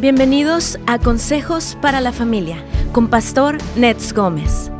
Bienvenidos a Consejos para la Familia con Pastor Nets Gómez.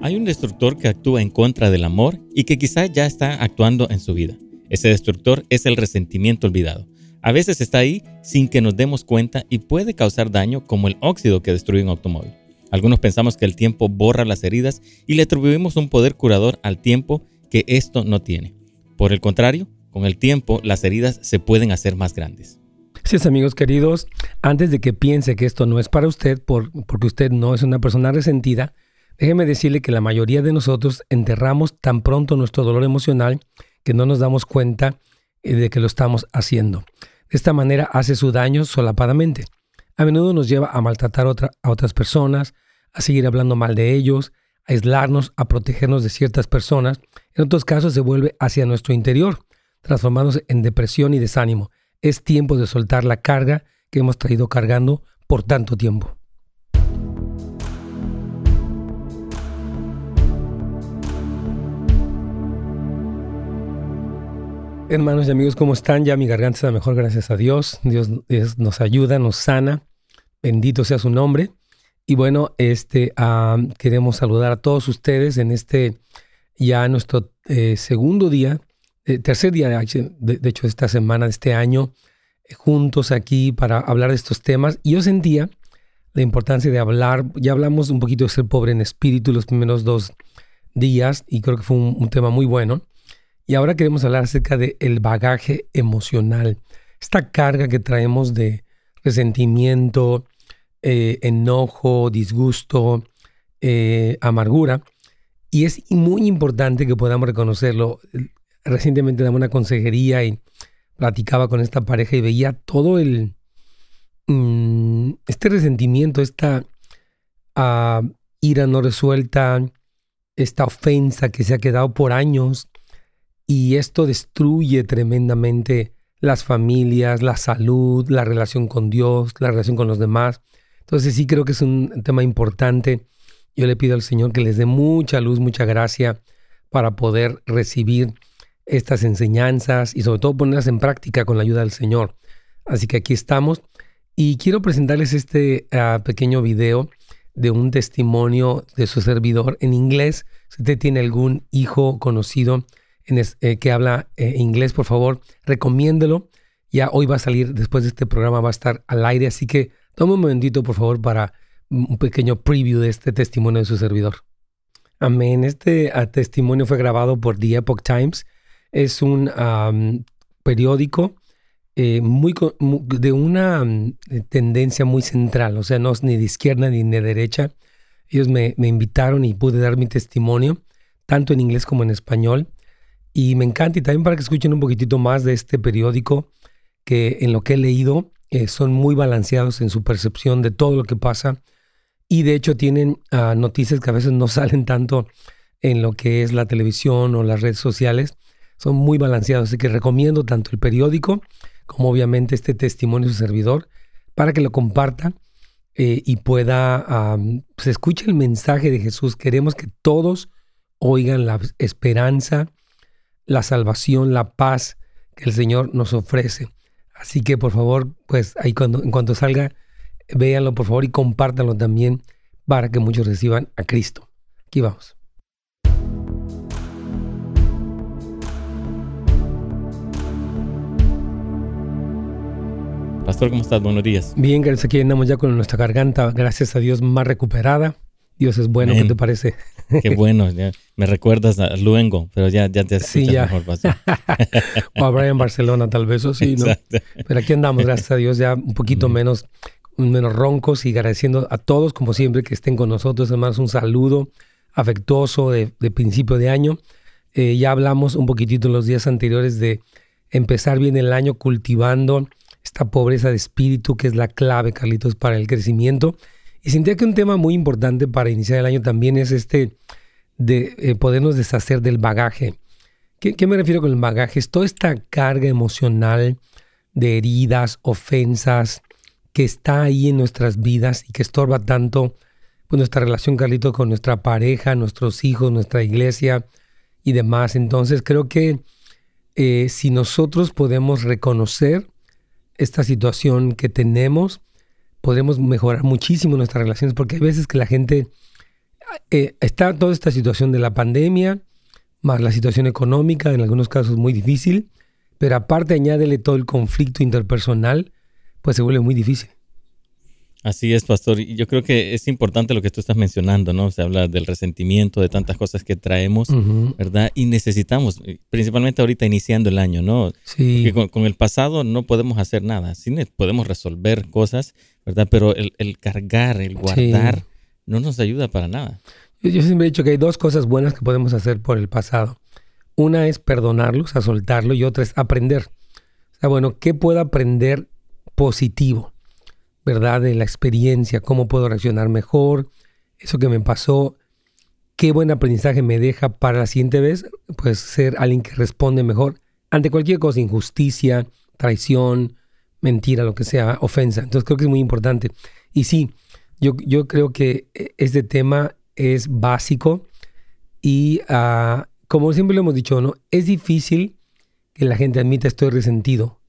Hay un destructor que actúa en contra del amor y que quizá ya está actuando en su vida. Ese destructor es el resentimiento olvidado. A veces está ahí sin que nos demos cuenta y puede causar daño como el óxido que destruye un automóvil. Algunos pensamos que el tiempo borra las heridas y le atribuimos un poder curador al tiempo que esto no tiene. Por el contrario, con el tiempo, las heridas se pueden hacer más grandes. Sí, amigos queridos, antes de que piense que esto no es para usted, porque usted no es una persona resentida, déjeme decirle que la mayoría de nosotros enterramos tan pronto nuestro dolor emocional que no nos damos cuenta eh, de que lo estamos haciendo. De esta manera hace su daño solapadamente. A menudo nos lleva a maltratar a otras personas, a seguir hablando mal de ellos, a aislarnos, a protegernos de ciertas personas. En otros casos se vuelve hacia nuestro interior transformándose en depresión y desánimo. Es tiempo de soltar la carga que hemos traído cargando por tanto tiempo. Hermanos y amigos, ¿cómo están? Ya mi garganta está mejor, gracias a Dios. Dios, nos ayuda, nos sana. Bendito sea su nombre. Y bueno, este, queremos saludar a todos ustedes en este ya nuestro eh, segundo día eh, tercer día, de, de, hecho, esta semana, de este año, eh, juntos aquí para hablar de estos temas. Y yo sentía la importancia de hablar, ya hablamos un poquito de ser pobre en espíritu los primeros dos días y creo que fue un, tema muy bueno. Y ahora queremos hablar acerca del el bagaje emocional, esta carga que traemos de resentimiento, eh, enojo, disgusto, amargura. Y es muy importante que podamos reconocerlo recientemente daba una consejería y platicaba con esta pareja y veía todo el mm, este resentimiento, esta ah, ira no resuelta, esta ofensa que se ha quedado por años y esto destruye tremendamente las familias, la salud, la relación con Dios, la relación con los demás. Entonces sí creo que es un tema importante. Yo le pido al Señor que les dé mucha luz, mucha gracia para poder recibir estas enseñanzas y sobre todo ponerlas en práctica con la ayuda del Señor. Así que aquí estamos y quiero presentarles este ah, pequeño video de un testimonio de su servidor en inglés. Si usted tiene algún hijo conocido eh, que habla eh, inglés, por favor, recomiéndelo. Ya hoy va a salir, después de este programa va a estar al aire, así que tome un momentito, por favor, para un pequeño preview de este testimonio de su servidor. Amén. Este ah, testimonio fue grabado por The Epoch Times es un periódico eh, muy, de una tendencia muy central, o sea, no es ni de izquierda ni de derecha. Ellos me, invitaron y pude dar mi testimonio, tanto en inglés como en español. Y me encanta, y también para que escuchen un poquitito más de este periódico, que en lo que he leído eh, son muy balanceados en su percepción de todo lo que pasa. Y de hecho tienen ah, noticias que a veces no salen tanto en lo que es la televisión o las redes sociales, son muy balanceados. Así que recomiendo tanto el periódico como obviamente este testimonio de su servidor para que lo comparta eh, y pueda, se pues escuche el mensaje de Jesús. Queremos que todos oigan la esperanza, la salvación, la paz que el Señor nos ofrece. Así que por favor, pues ahí cuando, en cuanto salga, véanlo por favor y compártanlo también para que muchos reciban a Cristo. Aquí vamos. Pastor, ¿cómo estás? Buenos días. Bien, gracias. Aquí andamos ya con nuestra garganta, gracias a Dios, más recuperada. Dios es bueno, ¿qué te parece? Qué bueno, me recuerdas a Luengo, pero ya, ya te escuchas sí, ya. mejor, Pastor. o a Brian Barcelona, tal vez, o sí, ¿no? Pero aquí andamos, gracias a Dios, ya un poquito menos, menos roncos y agradeciendo a todos, como siempre, que estén con nosotros. Además, un saludo afectuoso de, principio de año. Eh, ya hablamos un poquitito en los días anteriores de empezar bien el año cultivando esta pobreza de espíritu que es la clave, Carlitos, para el crecimiento. Y sentía que un tema muy importante para iniciar el año también es este de eh, podernos deshacer del bagaje. ¿Qué, me refiero con el bagaje? Es toda esta carga emocional de heridas, ofensas, que está ahí en nuestras vidas y que estorba tanto pues, nuestra relación, Carlitos, con nuestra pareja, nuestros hijos, nuestra iglesia y demás. Entonces creo que eh, si nosotros podemos reconocer esta situación que tenemos, podremos mejorar muchísimo nuestras relaciones, porque hay veces que la gente eh, está toda esta situación de la pandemia, más la situación económica, en algunos casos muy difícil, pero aparte añádele todo el conflicto interpersonal, pues se vuelve muy difícil. Así es, pastor. Y yo creo que es importante lo que tú estás mencionando, ¿no? Se habla del resentimiento, de tantas cosas que traemos, ¿verdad? Y necesitamos, principalmente ahorita iniciando el año, ¿no? Sí. Porque con, el pasado no podemos hacer nada. Sí podemos resolver cosas, ¿verdad? Pero el, cargar, el guardar, no nos ayuda para nada. Yo, siempre he dicho que hay dos cosas buenas que podemos hacer por el pasado. Una es perdonarlos, a soltarlo, y otra es aprender. O sea, bueno, ¿qué puedo aprender positivo? ¿Verdad? De la experiencia, cómo puedo reaccionar mejor, eso que me pasó, qué buen aprendizaje me deja para la siguiente vez, pues ser alguien que responde mejor ante cualquier cosa, injusticia, traición, mentira, lo que sea, ofensa. Entonces creo que es muy importante. Y sí, yo, yo creo que este tema es básico y ah, como siempre lo hemos dicho, ¿no? Es difícil que la gente admita estoy resentido,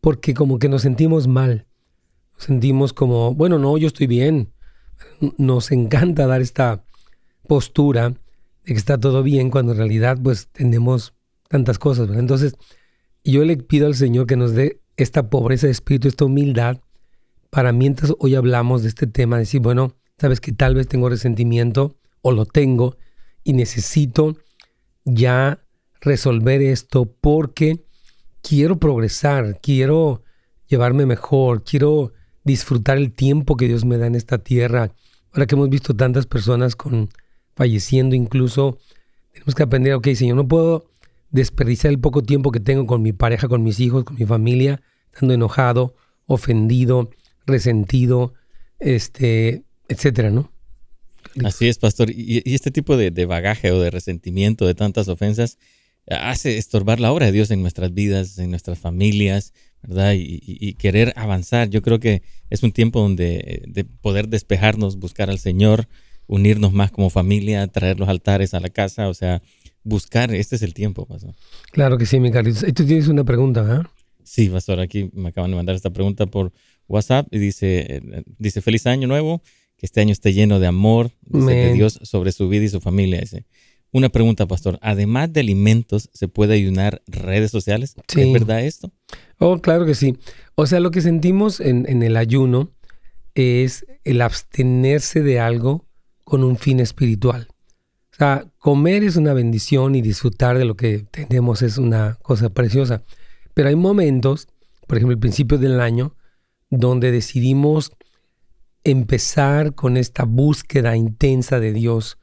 porque como que nos sentimos mal sentimos como, bueno, no, yo estoy bien. Nos encanta dar esta postura de que está todo bien cuando en realidad pues tenemos tantas cosas. Entonces, yo le pido al Señor que nos dé esta pobreza de espíritu, esta humildad, para mientras hoy hablamos de este tema, decir, bueno, sabes que tal vez tengo resentimiento o lo tengo y necesito ya resolver esto porque quiero progresar, quiero llevarme mejor, quiero disfrutar el tiempo que Dios me da en esta tierra. Ahora que hemos visto tantas personas con falleciendo incluso, tenemos que aprender, ok, Señor, no puedo desperdiciar el poco tiempo que tengo con mi pareja, con mis hijos, con mi familia, estando enojado, ofendido, resentido, este, etcétera, ¿no? Así es, pastor. Y, este tipo de, de, bagaje o de resentimiento, de tantas ofensas, hace estorbar la obra de Dios en nuestras vidas, en nuestras familias, ¿verdad? Y, querer avanzar. Yo creo que es un tiempo donde de poder despejarnos, buscar al Señor, unirnos más como familia, traer los altares a la casa, o sea, buscar, este es el tiempo, pastor. Claro que sí, mi Carlitos. Y tú tienes una pregunta, ¿verdad? Sí, pastor, aquí me acaban de mandar esta pregunta por WhatsApp y dice, eh, dice, feliz año nuevo, que este año esté lleno de amor de Dios sobre su vida y su familia. Dice, una pregunta, pastor. Además de alimentos, ¿se puede ayunar redes sociales? ¿Es verdad esto? Oh, claro que sí. O sea, lo que sentimos en, el ayuno es el abstenerse de algo con un fin espiritual. O sea, comer es una bendición y disfrutar de lo que tenemos es una cosa preciosa. Pero hay momentos, por ejemplo, el principio del año, donde decidimos empezar con esta búsqueda intensa de Dios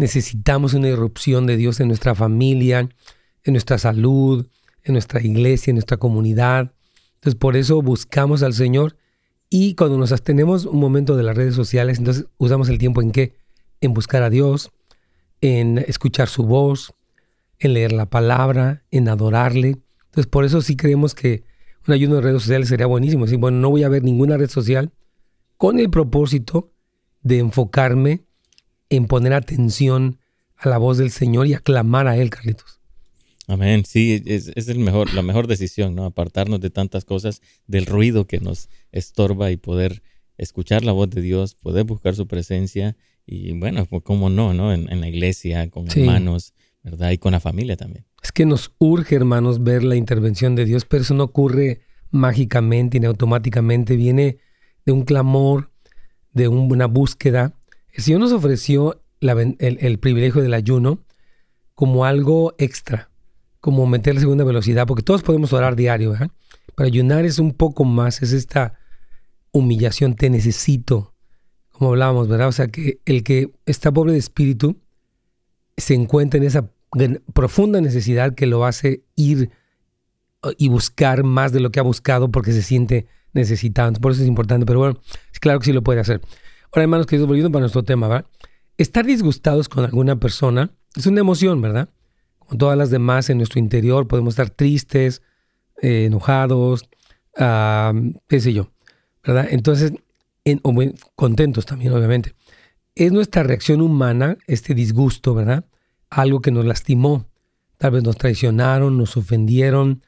necesitamos una irrupción de Dios en nuestra familia, en nuestra salud, en nuestra iglesia, en nuestra comunidad. Entonces por eso buscamos al Señor y cuando nos abstenemos un momento de las redes sociales, entonces usamos el tiempo en qué? En buscar a Dios, en escuchar su voz, en leer la palabra, en adorarle. Entonces por eso sí creemos que un ayuno de redes sociales sería buenísimo. Decir, bueno, no voy a ver ninguna red social con el propósito de enfocarme en poner atención a la voz del Señor y aclamar a Él, Carlitos. Amén. Sí, es, el mejor, la mejor decisión, ¿no? Apartarnos de tantas cosas, del ruido que nos estorba y poder escuchar la voz de Dios, poder buscar su presencia y bueno, pues, cómo no, ¿no? En, la iglesia, con hermanos, ¿verdad? Y con la familia también. Es que nos urge, hermanos, ver la intervención de Dios, pero eso no ocurre mágicamente ni automáticamente, viene de un clamor, de una búsqueda el Señor nos ofreció el, privilegio del ayuno como algo extra, como meter la segunda velocidad, porque todos podemos orar diario, ¿verdad? Pero ayunar es un poco más, es esta humillación, te necesito, como hablábamos, ¿verdad? O sea, que el que está pobre de espíritu se encuentra en esa profunda necesidad que lo hace ir uh, y buscar más de lo que ha buscado porque se siente necesitado. Por eso es importante, pero bueno, es claro que sí lo puede hacer. Ahora, hermanos queridos, volviendo para nuestro tema, ¿verdad? Estar disgustados con alguna persona es una emoción, ¿verdad? Como todas las demás en nuestro interior, podemos estar tristes, eh, enojados, qué sé yo, ¿verdad? Entonces, en, contentos también, obviamente. Es nuestra reacción humana, este disgusto, ¿verdad? Algo que nos lastimó. tal vez nos traicionaron, nos ofendieron,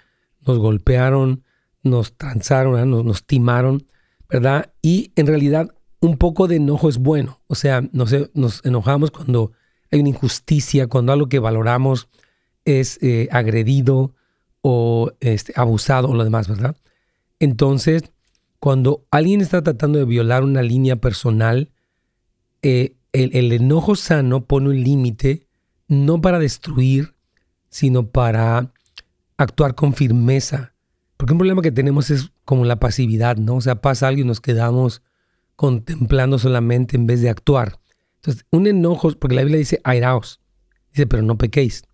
nos golpearon, nos transaron, nos, nos timaron, ¿verdad? Y en realidad un poco de enojo es bueno. O sea, nos, nos enojamos cuando hay una injusticia, cuando algo que valoramos es eh, agredido o este, abusado o lo demás, ¿verdad? Entonces, cuando alguien está tratando de violar una línea personal, eh, el, el, enojo sano pone un límite no para destruir, sino para actuar con firmeza. Porque un problema que tenemos es como la pasividad, ¿no? O sea, pasa algo y nos quedamos contemplando solamente en vez de actuar. Entonces, un enojo, porque la Biblia dice airaos, dice, pero no pequéis.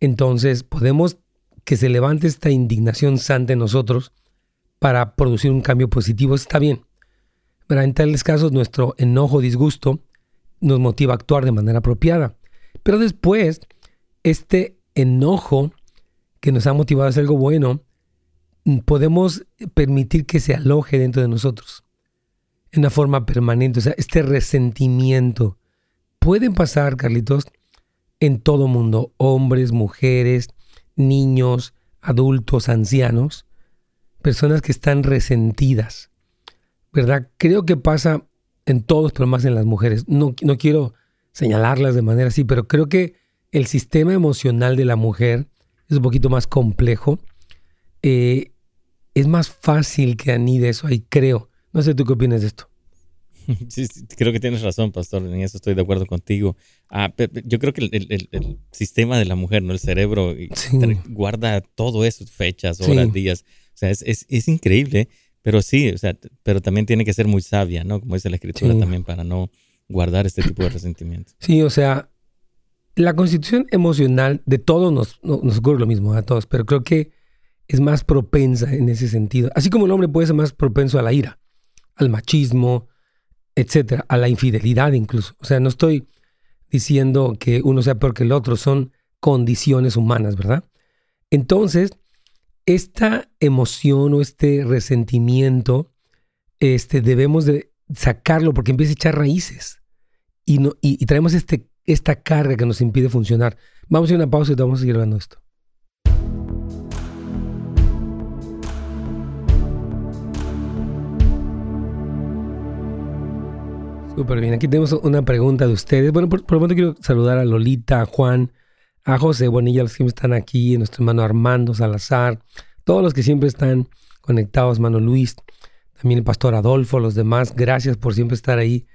Entonces, podemos que se levante esta indignación santa en nosotros para producir un cambio positivo, está bien. Pero en tales casos, nuestro enojo, disgusto, nos motiva a actuar de manera apropiada. Pero después, este enojo que nos ha motivado a hacer algo bueno, podemos permitir que se aloje dentro de nosotros en una forma permanente. O sea, este resentimiento puede pasar, Carlitos, en todo mundo, hombres, mujeres, niños, adultos, ancianos, personas que están resentidas, ¿verdad? Creo que pasa en todos, pero más en las mujeres. No, no quiero señalarlas de manera así, pero creo que el sistema emocional de la mujer es un poquito más complejo. Eh, es más fácil que anide eso ahí, creo. No sé tú qué opinas de esto. Sí, creo que tienes razón, pastor. En eso estoy de acuerdo contigo. Ah, yo creo que el, sistema de la mujer, ¿no? El cerebro guarda todo eso, fechas, horas, días. O sea, es, increíble. Pero sí, o sea, pero también tiene que ser muy sabia, ¿no? Como dice la escritura también, para no guardar este tipo de resentimientos. Sí, o sea, la constitución emocional de todos nos, nos ocurre lo mismo a todos, pero creo que es más propensa en ese sentido. Así como el hombre puede ser más propenso a la ira, al machismo, etcétera, a la infidelidad incluso. O sea, no estoy diciendo que uno sea peor que el otro, son condiciones humanas, ¿verdad? Entonces, esta emoción o este resentimiento, este, debemos de sacarlo porque empieza a echar raíces y, no, y, traemos este, esta carga que nos impide funcionar. Vamos a ir a una pausa y vamos a seguir hablando de esto. Súper bien, aquí tenemos una pregunta de ustedes. Bueno, por, lo tanto quiero saludar a Lolita, a Juan, a José Bonilla, los que están aquí, a nuestro hermano Armando Salazar, todos los que siempre están conectados, hermano Luis, también el pastor Adolfo, los demás, gracias por siempre estar ahí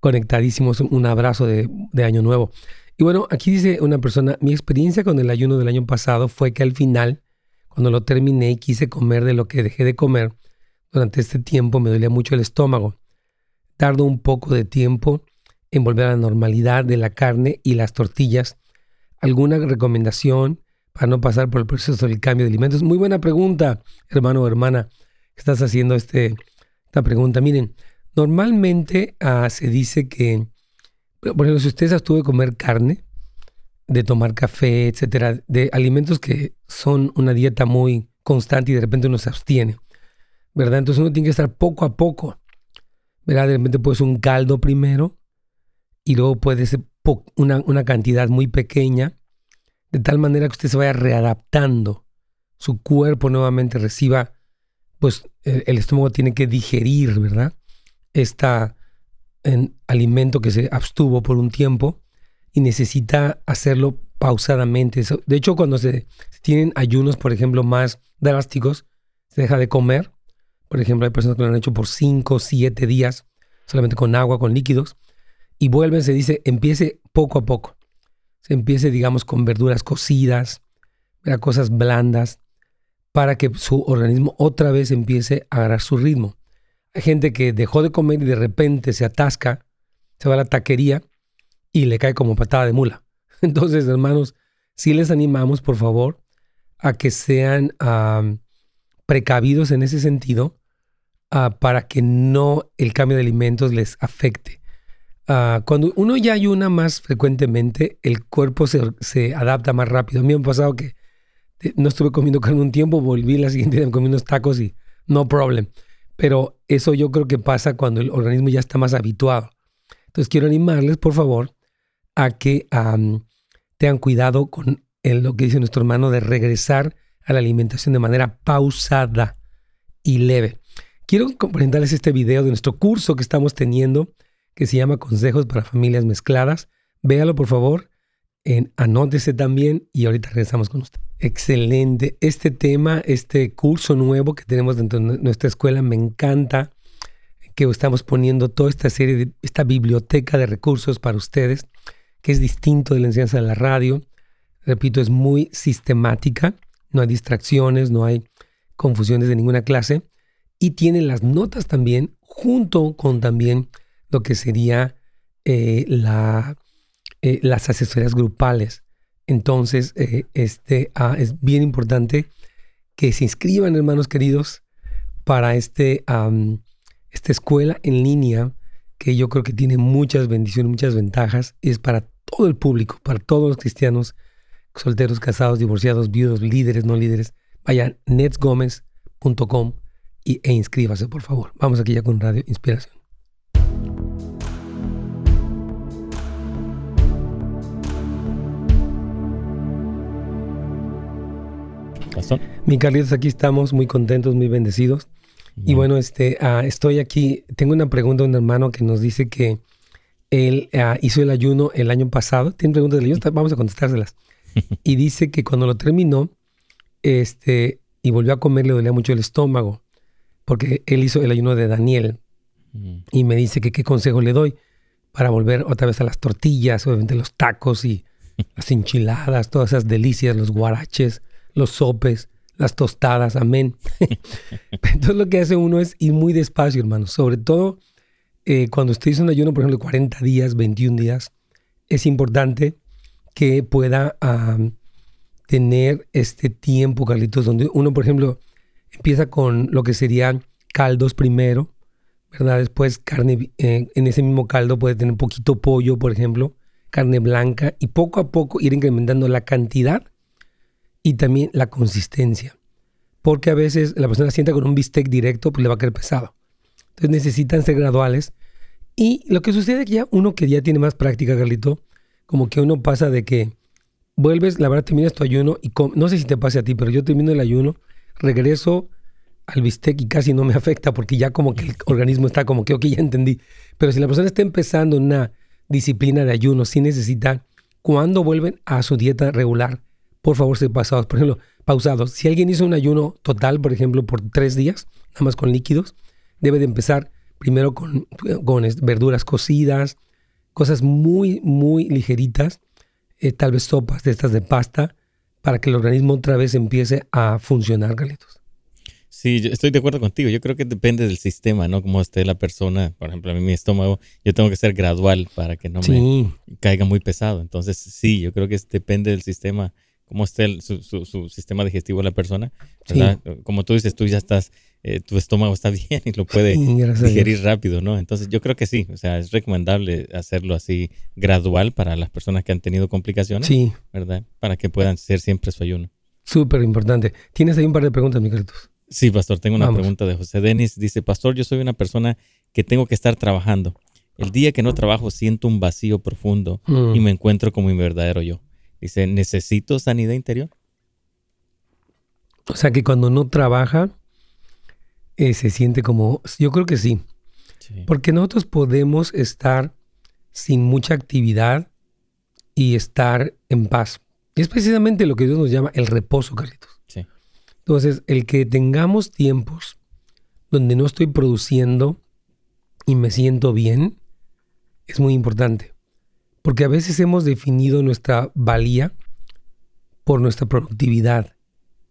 conectadísimos. Un abrazo de, de Año Nuevo. Y bueno, aquí dice una persona, mi experiencia con el ayuno del año pasado fue que al final, cuando lo terminé y quise comer de lo que dejé de comer, durante este tiempo me dolía mucho el estómago tardo un poco de tiempo en volver a la normalidad de la carne y las tortillas. ¿Alguna recomendación para no pasar por el proceso del cambio de alimentos? Muy buena pregunta, hermano o hermana, estás haciendo este, esta pregunta. Miren, normalmente ah, se dice que, por ejemplo, si ustedes abstuvo de comer carne, de tomar café, etcétera, de alimentos que son una dieta muy constante y de repente uno se abstiene, ¿verdad? Entonces uno tiene que estar poco a poco ¿verdad? De repente puede ser un caldo primero y luego puede ser una, una cantidad muy pequeña, de tal manera que usted se vaya readaptando, su cuerpo nuevamente reciba, pues el, estómago tiene que digerir, ¿verdad? Este alimento que se abstuvo por un tiempo y necesita hacerlo pausadamente. De hecho, cuando se, se tienen ayunos, por ejemplo, más drásticos, se deja de comer por ejemplo, hay personas que lo han hecho por 5, 7 días, solamente con agua, con líquidos, y vuelven, se dice, empiece poco a poco. Se empiece, digamos, con verduras cocidas, cosas blandas, para que su organismo otra vez empiece a agarrar su ritmo. Hay gente que dejó de comer y de repente se atasca, se va a la taquería y le cae como patada de mula. Entonces, hermanos, si les animamos, por favor, a que sean precavidos en ese sentido ah, para que no el cambio de alimentos les afecte. Ah, cuando uno ya ayuna más frecuentemente, el cuerpo se, adapta más rápido. A mí me ha pasado que eh, no estuve comiendo carne un tiempo, volví la siguiente día, comí unos tacos y no problem. Pero eso yo creo que pasa cuando el organismo ya está más habituado. Entonces quiero animarles, por favor, a que tengan cuidado con lo que dice nuestro hermano de regresar a la alimentación de manera pausada y leve. Quiero presentarles este video de nuestro curso que estamos teniendo que se llama Consejos para Familias Mezcladas. Véalo por favor, en, anótese también y ahorita regresamos con usted. Excelente. Este tema, este curso nuevo que tenemos dentro de nuestra escuela, me encanta que estamos poniendo toda esta serie, de, esta biblioteca de recursos para ustedes, que es distinto de la enseñanza de la radio. Repito, es muy sistemática, no hay distracciones, no hay confusiones de ninguna clase y tiene las notas también junto con también lo que sería eh, eh, las asesorías grupales. Entonces, eh, este, ah, es bien importante que se inscriban, hermanos queridos, para este, esta escuela en línea, que yo creo que tiene muchas bendiciones, muchas ventajas. Es para todo el público, para todos los cristianos, solteros, casados, divorciados, viudos, líderes, no líderes. Vayan netsgomez.com y, e inscríbase, por favor. Vamos aquí ya con Radio Inspiración. Mi Carlitos, aquí estamos muy contentos, muy bendecidos. Y bueno, este, ah, estoy aquí. Tengo una pregunta de un hermano que nos dice que él ah, hizo el ayuno el año pasado. Tiene preguntas del ayuno, vamos a contestárselas. y dice que cuando lo terminó, este, y volvió a comer, le dolía mucho el estómago, porque él hizo el ayuno de Daniel. Y me dice que qué consejo le doy para volver otra vez a las tortillas, obviamente los tacos y las enchiladas, todas esas delicias, los guaraches, los sopes, las tostadas, amén. Entonces lo que hace uno es ir muy despacio, hermano. Sobre todo eh, cuando usted hizo un ayuno, por ejemplo, 40 días, 21 días, es importante que pueda tener este tiempo, Carlitos, donde uno, por ejemplo, empieza con lo que serían caldos primero, ¿verdad? Después carne, eh, en ese mismo caldo puede tener poquito pollo, por ejemplo, carne blanca, y poco a poco ir incrementando la cantidad y también la consistencia. Porque a veces la persona sienta con un bistec directo, pues le va a caer pesado. Entonces necesitan ser graduales. Y lo que sucede es que ya uno que ya tiene más práctica, Carlito, como que uno pasa de que vuelves, la verdad terminas tu ayuno y no sé si te pase a ti, pero yo termino el ayuno, regreso al bistec y casi no me afecta porque ya como que el organismo está como que, ok, ya entendí. Pero si la persona está empezando una disciplina de ayuno, sí necesita, cuando vuelven a su dieta regular, por favor, ser pasados. Por ejemplo, pausados. Si alguien hizo un ayuno total, por ejemplo, por tres días, nada más con líquidos, debe de empezar primero con, con verduras cocidas, cosas muy, muy ligeritas, eh, tal vez sopas de estas de pasta, para que el organismo otra vez empiece a funcionar, Galitos. Sí, yo estoy de acuerdo contigo. Yo creo que depende del sistema, ¿no? Como esté la persona. Por ejemplo, a mí mi estómago, yo tengo que ser gradual para que no me caiga muy pesado. Entonces, sí, yo creo que depende del sistema cómo está su, sistema digestivo de la persona. Como tú dices, tú ya estás, eh, tu estómago está bien y lo puede digerir rápido, ¿no? Entonces yo creo que sí, o sea, es recomendable hacerlo así gradual para las personas que han tenido complicaciones, sí. ¿verdad? Para que puedan ser siempre su ayuno. Súper importante. Tienes ahí un par de preguntas, Miguelitos. Sí, pastor, tengo una pregunta de José Denis. Dice, pastor, yo soy una persona que tengo que estar trabajando. El día que no trabajo siento un vacío profundo y mm. me encuentro como mi verdadero yo. Dice, ¿necesito sanidad interior? O sea que cuando no trabaja, eh, se siente como, yo creo que sí. Porque nosotros podemos estar sin mucha actividad y estar en paz. Y es precisamente lo que Dios nos llama el reposo, Carlitos. Sí. Entonces, el que tengamos tiempos donde no estoy produciendo y me siento bien, es muy importante. Porque a veces hemos definido nuestra valía por nuestra productividad.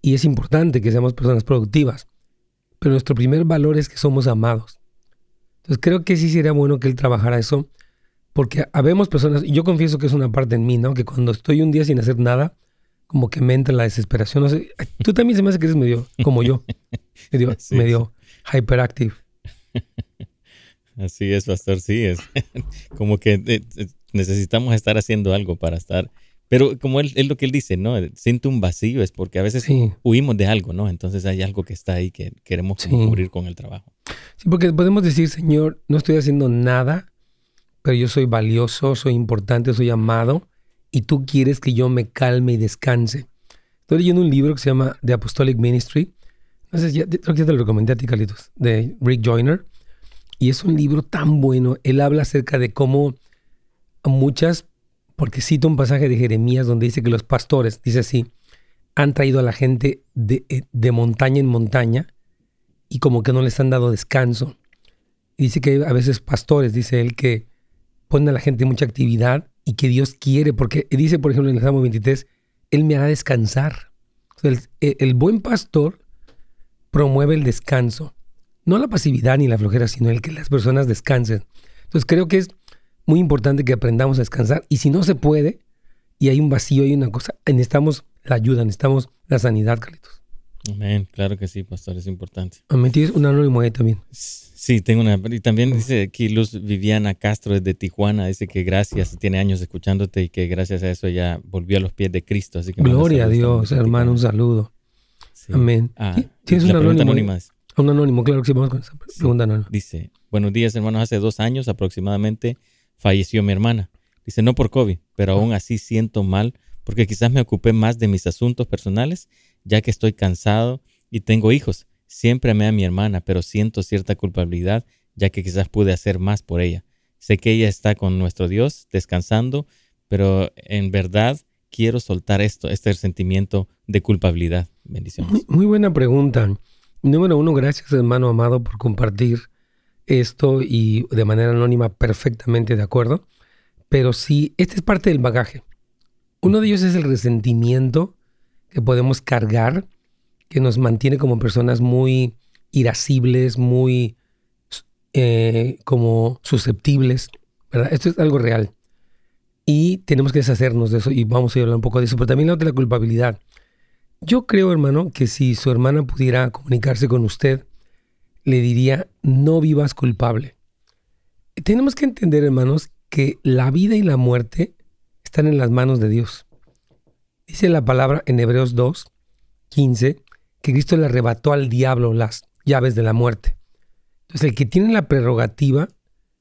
Y es importante que seamos personas productivas. Pero nuestro primer valor es que somos amados. Entonces creo que sí sería bueno que él trabajara eso. Porque habemos personas, y yo confieso que es una parte en mí, ¿no? Que cuando estoy un día sin hacer nada, como que me entra la desesperación. No sé, tú también se me hace que eres medio como yo, medio, medio hyperactive. Así es, pastor, sí, es como que eh, eh, necesitamos estar haciendo algo para estar. Pero como él, es lo que él dice, ¿no? Siente un vacío, es porque a veces huimos de algo, ¿no? Entonces hay algo que está ahí que queremos cubrir con el trabajo. Sí, porque podemos decir, Señor, no estoy haciendo nada, pero yo soy valioso, soy importante, soy amado y tú quieres que yo me calme y descanse. Estoy leyendo un libro que se llama The Apostolic Ministry. No sé, ya, creo que ya te lo recomendé a ti, Carlitos, de Rick Joyner. Y es un libro tan bueno. Él habla acerca de cómo muchas, porque cita un pasaje de Jeremías donde dice que los pastores, dice así, han traído a la gente de, eh, montaña en montaña y como que no les han dado descanso. Dice que a veces pastores, dice él, que ponen a la gente mucha actividad y que Dios quiere, porque dice, por ejemplo, en el Salmo 23, Él me hará descansar. el, el, buen pastor promueve el descanso, no la pasividad ni la flojera, sino el que las personas descansen. Entonces creo que es muy importante que aprendamos a descansar y si no se puede y hay un vacío, hay una cosa, necesitamos la ayuda, necesitamos la sanidad, Carlitos. Amén, claro que sí, pastor, es importante. Amén, tienes un anónimo ahí también. Sí, tengo una. Y también dice aquí Luz Viviana Castro desde Tijuana, dice que gracias, tiene años escuchándote y que gracias a eso ya volvió a los pies de Cristo. Así que Gloria a Dios, hermano, un saludo. Amén. Ah, ¿Tienes un anónimo? Un anónimo, claro que sí, vamos con esa pregunta anónima. Dice, buenos días hermanos, hace dos años aproximadamente falleció mi hermana. Dice, no por COVID, pero aún así siento mal porque quizás me ocupé más de mis asuntos personales, ya que estoy cansado y tengo hijos. Siempre amé a mi hermana, pero siento cierta culpabilidad, ya que quizás pude hacer más por ella. Sé que ella está con nuestro Dios, descansando, pero en verdad quiero soltar esto, este sentimiento de culpabilidad. Bendiciones. Muy, buena pregunta. Número uno, gracias hermano amado por compartir esto y de manera anónima perfectamente de acuerdo. Pero sí, este es parte del bagaje. Uno de ellos es el resentimiento que podemos cargar que nos mantiene como personas muy irascibles, muy eh, como susceptibles, ¿verdad? Esto es algo real. Y tenemos que deshacernos de eso y vamos a hablar un poco de eso, pero también la otra la culpabilidad. Yo creo, hermano, que si su hermana pudiera comunicarse con usted, le diría, no vivas culpable. Tenemos que entender, hermanos, que la vida y la muerte están en las manos de Dios. Dice la palabra en Hebreos 2, 15, que Cristo le arrebató al diablo las llaves de la muerte. Entonces, el que tiene la prerrogativa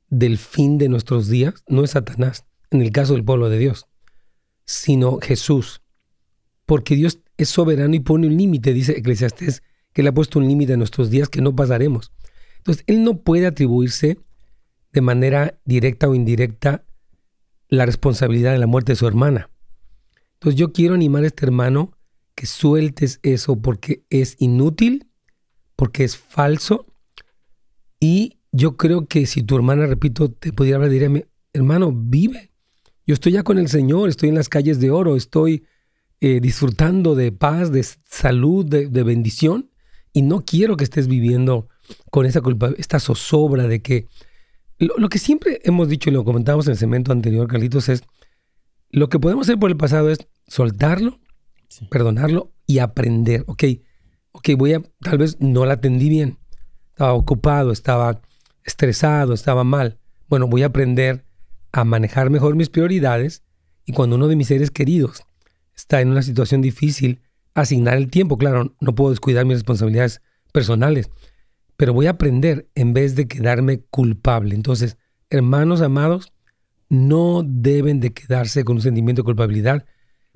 del fin de nuestros días no es Satanás, en el caso del pueblo de Dios, sino Jesús. Porque Dios es soberano y pone un límite, dice Eclesiastés, que le ha puesto un límite a nuestros días que no pasaremos. Entonces, Él no puede atribuirse de manera directa o indirecta la responsabilidad de la muerte de su hermana. Entonces, yo quiero animar a este hermano que sueltes eso porque es inútil, porque es falso. Y yo creo que si tu hermana, repito, te pudiera hablar, diría, hermano, vive. Yo estoy ya con el Señor, estoy en las calles de oro, estoy eh, disfrutando de paz, de salud, de, bendición. Y no quiero que estés viviendo con esa culpa, esta zozobra de que... Lo, lo que siempre hemos dicho y lo comentamos en el segmento anterior, Carlitos, es lo que podemos hacer por el pasado es soltarlo perdonarlo y aprender. Ok, ok, voy a, tal vez no la atendí bien, estaba ocupado, estaba estresado, estaba mal. Bueno, voy a aprender a manejar mejor mis prioridades y cuando uno de mis seres queridos está en una situación difícil, asignar el tiempo. Claro, no puedo descuidar mis responsabilidades personales, pero voy a aprender en vez de quedarme culpable. Entonces, hermanos amados, no deben de quedarse con un sentimiento de culpabilidad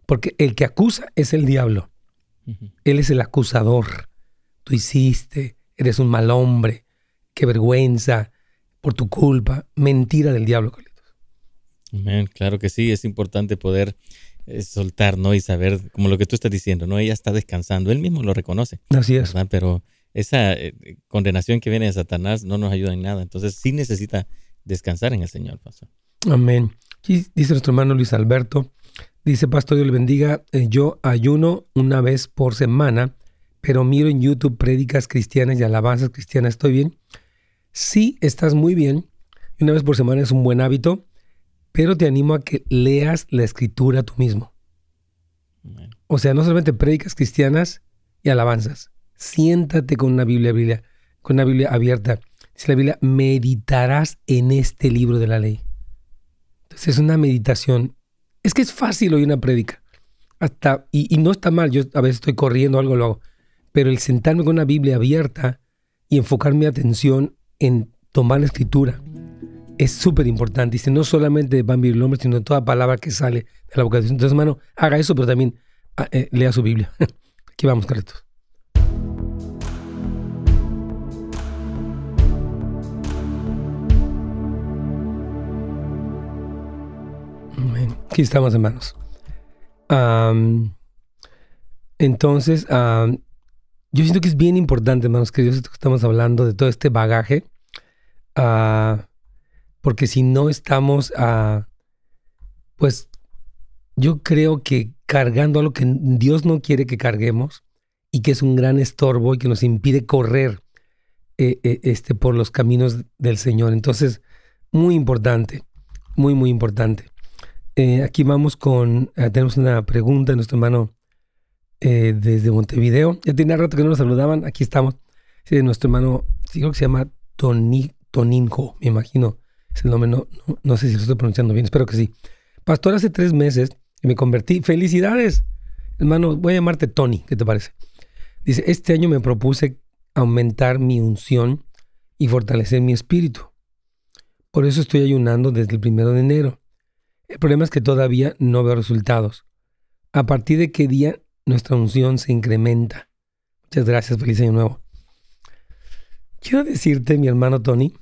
porque el que acusa es el diablo. Él es el acusador. Tú hiciste, eres un mal hombre, qué vergüenza, por tu culpa. Mentira del diablo, Carlitos. Amén, claro que sí, es importante poder eh, soltar, ¿no? Y saber, como lo que tú estás diciendo, ¿no? Ella está descansando, él mismo lo reconoce. Así es. Pero esa eh, condenación que viene de Satanás no nos ayuda en nada. Entonces sí necesita descansar en el Señor, Pastor. Amén. dice nuestro hermano Luis Alberto, Dice Pastor Dios le bendiga, eh, yo ayuno una vez por semana, pero miro en YouTube prédicas cristianas y alabanzas cristianas. ¿Estoy bien? Sí, estás muy bien. Una vez por semana es un buen hábito, pero te animo a que leas la escritura tú mismo. O sea, no solamente prédicas cristianas y alabanzas. Siéntate con una Biblia, Biblia con una Biblia abierta. Dice la Biblia, meditarás en este libro de la ley. Entonces es una meditación es que es fácil oír una prédica. Hasta, y, no está mal, yo a veces estoy corriendo algo, lo hago. Pero el sentarme con una Biblia abierta y enfocar mi atención en tomar la escritura, es súper importante. Dice, no solamente van a vivir el hombre, sino toda palabra que sale de la boca de. Entonces, hermano, haga eso, pero también ah, eh, lea su Biblia. Aquí vamos, Carlitos. Aquí estamos, hermanos. entonces, yo siento que es bien importante, hermanos, que Dios estamos hablando de todo este bagaje. Ah, porque si no estamos, uh, pues yo creo que cargando algo que Dios no quiere que carguemos y que es un gran estorbo y que nos impide correr eh, eh, este, por los caminos del Señor. Entonces, muy importante, muy, muy importante. Eh, aquí vamos con, tenemos una pregunta de nuestro hermano desde Montevideo. Ya tiene rato que no nos saludaban, aquí estamos. Nuestro hermano, creo que se llama Toni, Toninjo, me imagino. Nombre, no, no, sé si lo estoy pronunciando bien, espero que sí. Pastor, hace tres meses me convertí. ¡Felicidades! Hermano, voy a llamarte Tony, ¿qué te parece? Dice, este año me propuse aumentar mi unción y fortalecer mi espíritu. Por eso estoy ayunando desde el primero de enero. El problema es que todavía no veo resultados. ¿A partir de qué día nuestra unción se incrementa? Muchas gracias, feliz año nuevo. Quiero decirte, mi hermano Tony,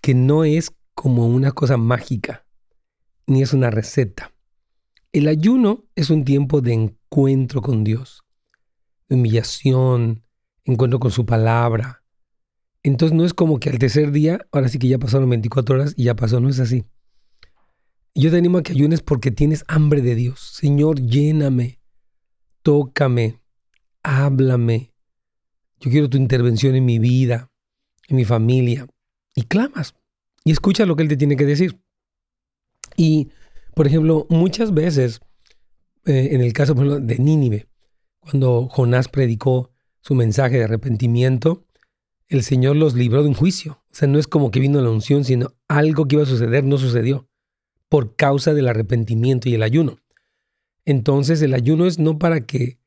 que no es como una cosa mágica, ni es una receta. El ayuno es un tiempo de encuentro con Dios, humillación, encuentro con su palabra. Entonces no es como que al tercer día, ahora sí que ya pasaron 24 horas y ya pasó, no es así. Yo te animo a que ayunes porque tienes hambre de Dios. Señor, lléname, tócame, háblame. Yo quiero tu intervención en mi vida, en mi familia. Y clamas y escucha lo que Él te tiene que decir. Y, por ejemplo, muchas veces, eh, en el caso de Nínive, cuando Jonás predicó su mensaje de arrepentimiento, el Señor los libró de un juicio. O sea, no es como que vino la unción, sino algo que iba a suceder no sucedió por causa del arrepentimiento y el ayuno. Entonces, el ayuno es no para que,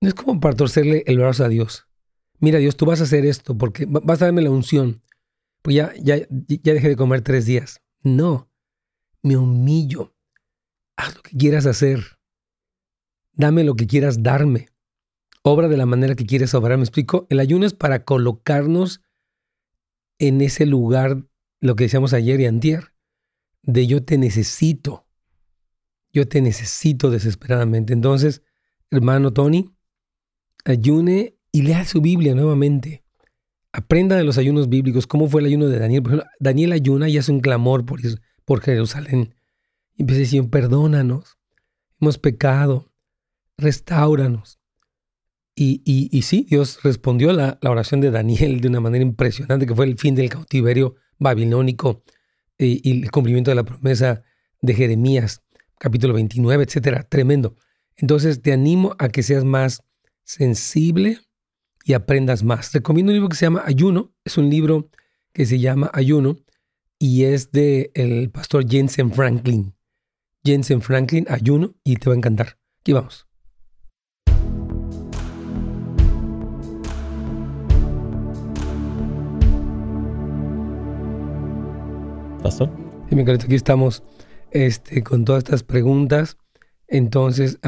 no es como para torcerle el brazo a Dios. Mira, Dios, tú vas a hacer esto porque vas a darme la unción pues ya, ya, ya dejé de comer tres días. No, me humillo. Haz lo que quieras hacer. Dame lo que quieras darme. Obra de la manera que quieres obrar. ¿Me explico? El ayuno es para colocarnos en ese lugar, lo que decíamos ayer y antier, de yo te necesito. Yo te necesito desesperadamente. Entonces, hermano Tony, ayune y lea su Biblia nuevamente. Aprenda de los ayunos bíblicos. ¿Cómo fue el ayuno de Daniel? Daniel ayuna y hace un clamor por, por Jerusalén. Y empieza decir, perdónanos. Hemos pecado. Restauranos. Y, y, sí, Dios respondió a la, la, oración de Daniel de una manera impresionante, que fue el fin del cautiverio babilónico y, y el cumplimiento de la promesa de Jeremías, capítulo 29, etcétera. Tremendo. Entonces te animo a que seas más sensible y aprendas más. Recomiendo un libro que se llama Ayuno. Es un libro que se llama Ayuno y es de el pastor Jensen Franklin. Jensen Franklin, Ayuno, y te va a encantar. Aquí vamos. ¿Pastor? Sí, mi aquí estamos este, con todas estas preguntas. Entonces,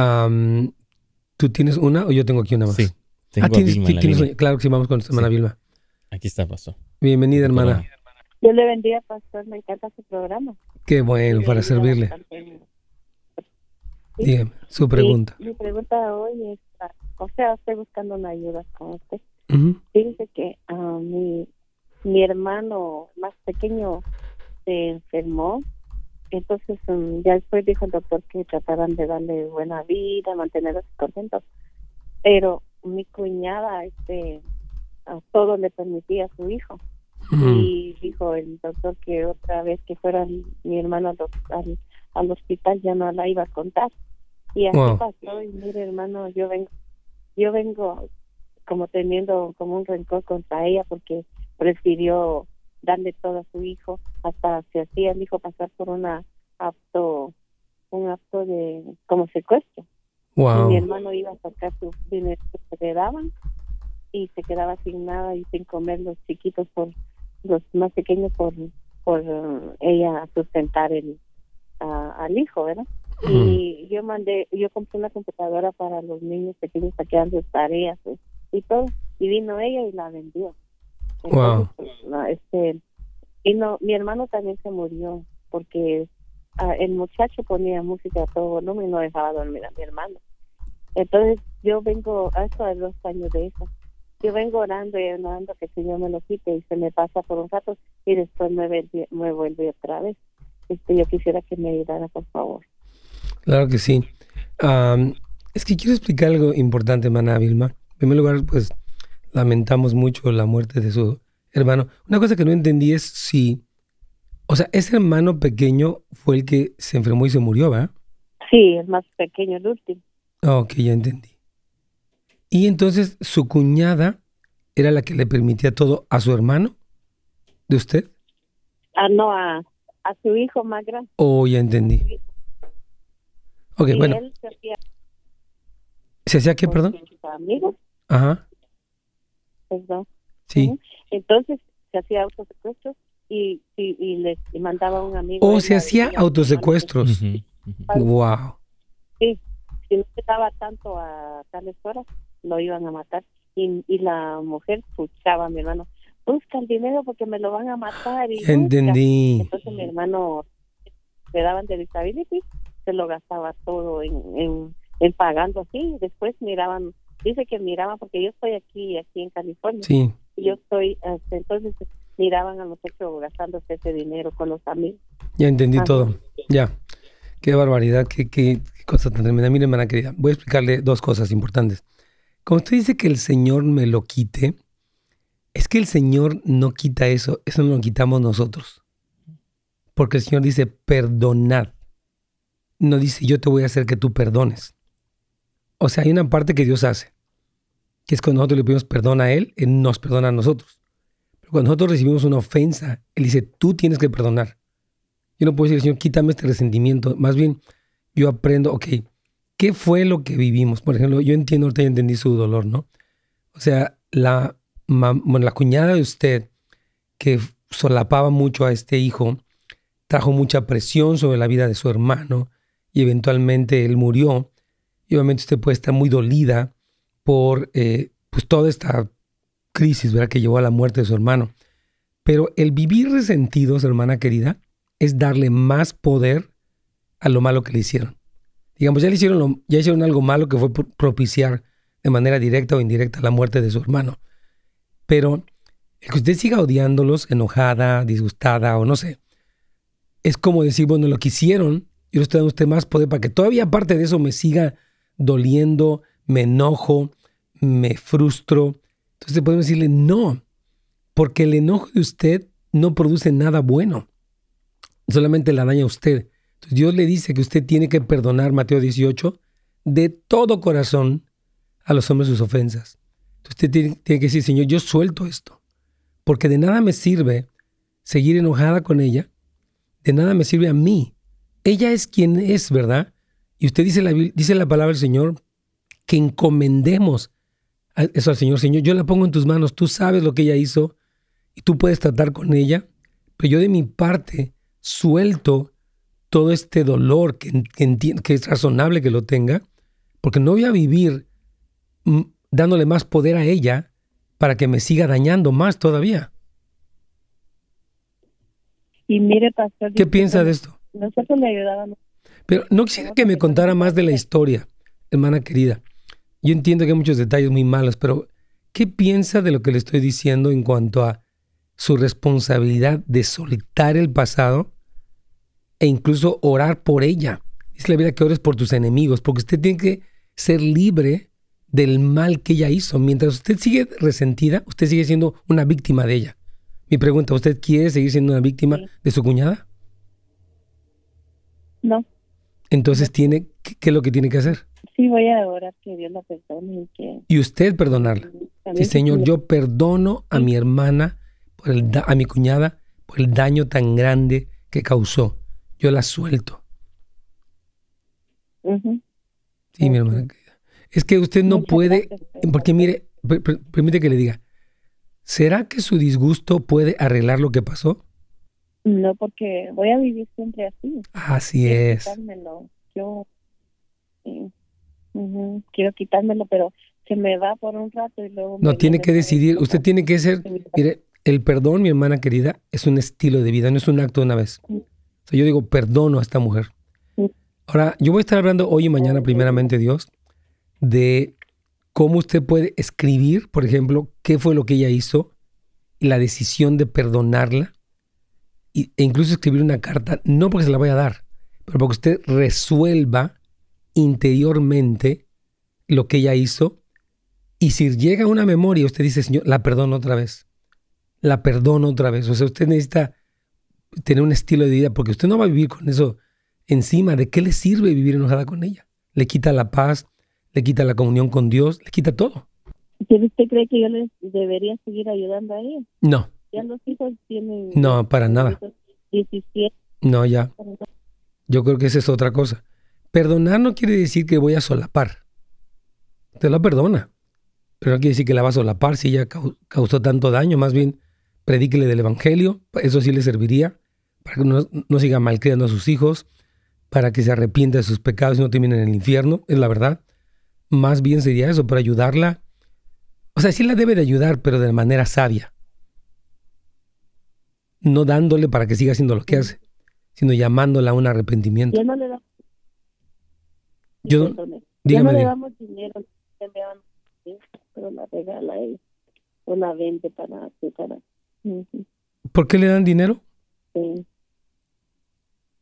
¿tú tienes una o yo tengo aquí una más? Sí. Tengo ah, tienes, claro que sí, vamos con nuestra hermana Vilma. Aquí está, pastor. Bienvenida, hermana. Yo le bendiga, pastor. Me encanta su programa. Qué bueno, para servirle. Dígame, su pregunta. mi pregunta hoy es, o sea, estoy buscando una ayuda con usted. Fíjese que uh, mi, mi hermano más pequeño se enfermó entonces um, ya después dijo el doctor que trataban de darle buena vida, mantenerlos contentos. Pero mi cuñada este a todo le permitía a su hijo. Y dijo el doctor que otra vez que fuera mi hermano al, al, hospital ya no la iba a contar. Y así pasó y mire hermano yo vengo yo vengo como teniendo como un rencor contra ella porque prefirió darle todo a su hijo. Hasta se hacía el hijo pasar por una acto un acto de como secuestro mi hermano iba a sacar su dinero que se le daban y se quedaba sin nada y sin comer los chiquitos por los más pequeños por por ella sustentar el al hijo, ¿verdad? Y yo mandé, yo compré una computadora para los niños pequeños para que hagan sus tareas y todo, y vino ella y la vendió. wow. Pues, este, y no, mi hermano también se murió porque el muchacho ponía música a todo volumen y no dejaba dormir a mi hermano. Entonces yo vengo, esto de dos años de eso, yo vengo orando y orando que el Señor me lo quite y se me pasa por un rato y después me, me vuelve otra vez. Este, yo quisiera que me ayudara, por favor. Claro que sí. es que quiero explicar algo importante, hermana Vilma. En primer lugar, pues lamentamos mucho la muerte de su hermano. Una cosa que no entendí es si, o sea, ese hermano pequeño fue el que se enfermó y se murió, ¿verdad? Sí, el más pequeño, el último. Ok, ya entendí. Y entonces su cuñada era la que le permitía todo a su hermano de usted. Ah, no, a, a su hijo más grande. Oh, ya entendí. Ok, bueno. se hacía, ¿Se hacía qué, perdón? amigos. Ajá. Perdón. Sí. Entonces se hacía autosecuestros y, y, y le mandaba a un amigo. Oh, se hacía autosecuestros. Wow. Sí, si no se daba tanto a tales horas, lo iban a matar. Y, y la mujer escuchaba a mi hermano, busca el dinero porque me lo van a matar. Y Entendí. Entonces mi hermano le daban de disability, se lo gastaba todo en, en, en pagando así. Después miraban, dice que miraban porque yo estoy aquí, aquí en California. Sí. Y yo estoy, este, entonces miraban a los hechos gastándose ese dinero con los amigos. Ya entendí todo. Ya. Qué barbaridad, qué, qué, cosa tan tremenda. Mire, hermana querida, voy a explicarle dos cosas importantes. Como usted dice que el Señor me lo quite, es que el Señor no quita eso, eso no lo quitamos nosotros. Porque el Señor dice, perdonad. No dice, yo te voy a hacer que tú perdones. O sea, hay una parte que Dios hace, que es cuando nosotros le pedimos perdón a Él, Él nos perdona a nosotros. Cuando nosotros recibimos una ofensa, Él dice, tú tienes que perdonar. Yo no puedo decir, Señor, quítame este resentimiento. Más bien, yo aprendo, ok, ¿qué fue lo que vivimos? Por ejemplo, yo entiendo, ahorita entendí su dolor, ¿no? O sea, la, la cuñada de usted, que solapaba mucho a este hijo, trajo mucha presión sobre la vida de su hermano y eventualmente él murió. Y obviamente usted puede estar muy dolida por eh, pues toda esta crisis ¿verdad? que llevó a la muerte de su hermano. Pero el vivir resentidos, hermana querida, es darle más poder a lo malo que le hicieron. Digamos, ya le hicieron, ya hicieron algo malo que fue propiciar de manera directa o indirecta la muerte de su hermano. Pero el que usted siga odiándolos, enojada, disgustada o no sé, es como decir, bueno, lo que hicieron, yo le estoy dando usted más poder para que todavía aparte de eso me siga doliendo, me enojo, me frustro. Entonces podemos decirle, no, porque el enojo de usted no produce nada bueno solamente la daña a usted. Entonces Dios le dice que usted tiene que perdonar, Mateo 18, de todo corazón a los hombres sus ofensas. Entonces usted tiene, que decir, Señor, yo suelto esto, porque de nada me sirve seguir enojada con ella, de nada me sirve a mí. Ella es quien es, ¿verdad? Y usted dice la, dice la palabra del Señor que encomendemos eso al Señor. Señor, yo la pongo en tus manos, tú sabes lo que ella hizo y tú puedes tratar con ella, pero yo de mi parte suelto todo este dolor que, que es razonable que lo tenga, porque no voy a vivir mm, dándole más poder a ella para que me siga dañando más todavía. Y mire, pastor. ¿Qué piensa de esto? Nosotros le ayudábamos. Pero no quisiera que me contara más de la historia, hermana querida. Yo entiendo que hay muchos detalles muy malos, pero ¿qué piensa de lo que le estoy diciendo en cuanto a su responsabilidad de soltar el pasado e incluso orar por ella. Dice la vida que ores por tus enemigos, porque usted tiene que ser libre del mal que ella hizo. Mientras usted sigue resentida, usted sigue siendo una víctima de ella. Mi pregunta, ¿usted quiere seguir siendo una víctima de su cuñada? No. Entonces, tiene ¿qué, es lo que tiene que hacer? Sí, voy a orar que Dios la perdone. Y, usted perdonarla. Sí, Señor, yo perdono a mi hermana a mi cuñada por el daño tan grande que causó. Yo la suelto. Sí, mi hermana Es que usted no puede, porque mire, permite que le diga, ¿será que su disgusto puede arreglar lo que pasó? No, porque voy a vivir siempre así. Así es. Yo quiero quitármelo, pero se me va por un rato y luego... No, tiene que decidir. Usted tiene que ser... Mire, el perdón, mi hermana querida, es un estilo de vida, no es un acto de una vez. O sea, yo digo, perdono a esta mujer. Ahora, yo voy a estar hablando hoy y mañana, primeramente Dios, de cómo usted puede escribir, por ejemplo, qué fue lo que ella hizo, la decisión de perdonarla, e incluso escribir una carta, no porque se la vaya a dar, pero porque usted resuelva interiormente lo que ella hizo. Y si llega una memoria, usted dice, Señor, la perdono otra vez. La perdono otra vez. O sea, usted necesita tener un estilo de vida porque usted no va a vivir con eso encima. ¿De qué le sirve vivir enojada con ella? Le quita la paz, le quita la comunión con Dios, le quita todo. ¿Usted cree que yo les debería seguir ayudando a ella? No. Ya los hijos tienen... No, para nada. 17. No, ya. Yo creo que esa es otra cosa. Perdonar no quiere decir que voy a solapar. Te la perdona. Pero no quiere decir que la va a solapar si ella causó tanto daño. Más bien, predíquele del Evangelio. Eso sí le serviría para que no, siga malcriando a sus hijos, para que se arrepienta de sus pecados y no termine en el infierno. Es la verdad. Más bien sería eso, para ayudarla. O sea, sí la debe de ayudar, pero de manera sabia. No dándole para que siga haciendo lo que hace, sino llamándola a un arrepentimiento. Yo, dígame, no le damos dinero, pero la regala ella o la vende para para. ¿Por qué le dan dinero? Sí.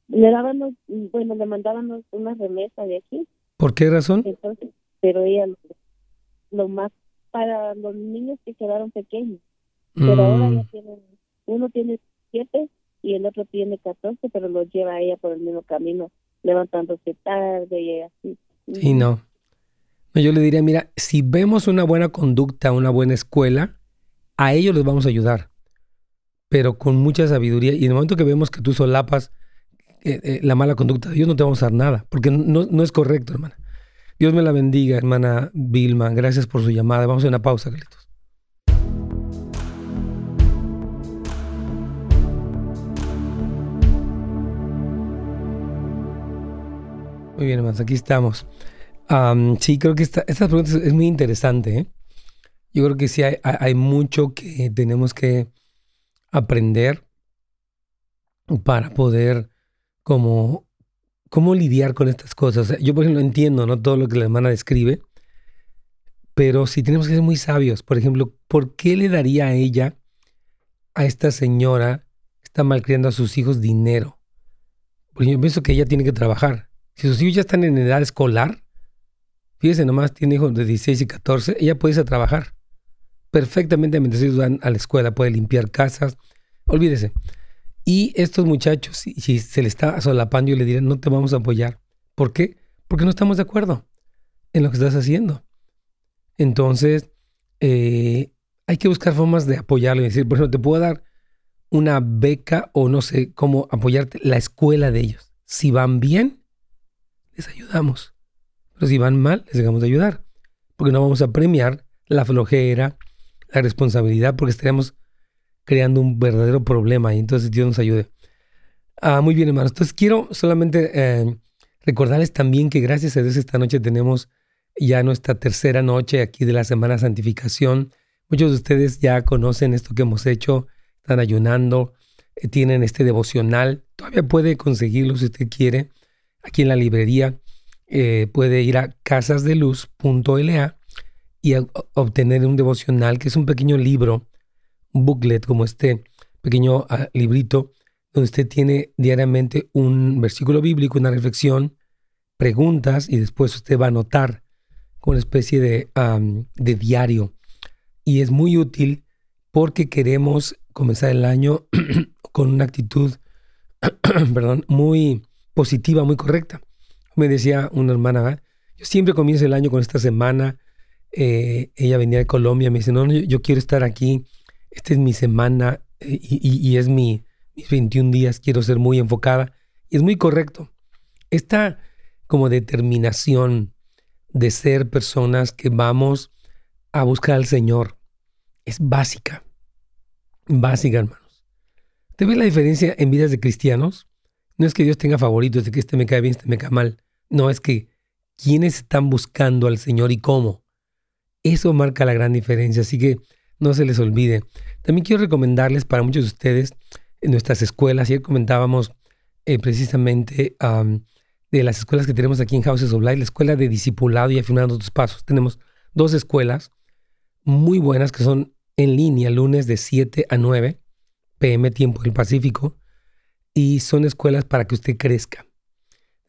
Le daban, bueno, le mandaban una remesa de aquí. ¿Por qué razón? Entonces, pero ella lo, más para los niños que quedaron pequeños. Pero ahora ya mm. tienen, uno tiene siete y el otro tiene catorce, pero lo lleva a ella por el mismo camino levantándose tarde y así. Sí, no. Yo le diría, mira, si vemos una buena conducta, una buena escuela, a ellos les vamos a ayudar, pero con mucha sabiduría. Y en el momento que vemos que tú solapas eh, eh, la mala conducta de Dios, no te vamos a dar nada, porque no, no es correcto, hermana. Dios me la bendiga, hermana Vilma. Gracias por su llamada. Vamos a una pausa, Carlitos. Muy bien, hermanos, aquí estamos. sí, creo que esta, esta pregunta es, muy interesante. ¿eh? Yo creo que sí hay, mucho que tenemos que aprender para poder como cómo lidiar con estas cosas. Yo, por ejemplo, entiendo ¿no? todo lo que la hermana describe, pero sí tenemos que ser muy sabios. Por ejemplo, ¿por qué le daría a ella, a esta señora está malcriando a sus hijos, dinero? Porque yo pienso que ella tiene que trabajar. Si sus hijos ya están en edad escolar, fíjese nomás, tiene hijos de 16 y 14, ella puede irse a trabajar. Perfectamente mientras ellos van a la escuela, puede limpiar casas. Olvídese. Y estos muchachos, si, se le está solapando, yo le diré, no te vamos a apoyar. ¿Por qué? Porque no estamos de acuerdo en lo que estás haciendo. Entonces, eh, hay que buscar formas de apoyarlo y decir, por ejemplo, te puedo dar una beca o no sé cómo apoyarte, la escuela de ellos. Si van bien, les ayudamos. Pero si van mal, les dejamos de ayudar. Porque no vamos a premiar la flojera, la responsabilidad, porque estaríamos creando un verdadero problema y entonces Dios nos ayude. Ah, muy bien, hermanos. Entonces quiero solamente eh, recordarles también que gracias a Dios esta noche tenemos ya nuestra tercera noche aquí de la Semana Santificación. Muchos de ustedes ya conocen esto que hemos hecho, están ayunando, eh, tienen este devocional. Todavía puede conseguirlo si usted quiere aquí en la librería, eh, puede ir a casasdeluz.la y obtener un devocional que es un pequeño libro, un booklet como este pequeño ah, librito, donde usted tiene diariamente un versículo bíblico, una reflexión, preguntas y después usted va a anotar con una especie de, de diario. Y es muy útil porque queremos comenzar el año con una actitud, perdón, muy positiva, muy correcta. Me decía una hermana, yo siempre comienzo el año con esta semana. Eh, ella venía de Colombia, me dice, no, yo, quiero estar aquí. Esta es mi semana eh, y, es mi, mis 21 días. Quiero ser muy enfocada. Y es muy correcto. Esta como determinación de ser personas que vamos a buscar al Señor es básica. Básica, hermanos. ¿Te ves la diferencia en vidas de cristianos? No es que Dios tenga favoritos, de que este me cae bien, este me cae mal. No, es que quiénes están buscando al Señor y cómo. Eso marca la gran diferencia, así que no se les olvide. También quiero recomendarles para muchos de ustedes en nuestras escuelas, ayer comentábamos eh, precisamente de las escuelas que tenemos aquí en Houses of Light, la escuela de discipulado y afinando tus pasos. Tenemos dos escuelas muy buenas que son en línea, lunes de 7 a 9 pm, tiempo del Pacífico, y son escuelas para que usted crezca.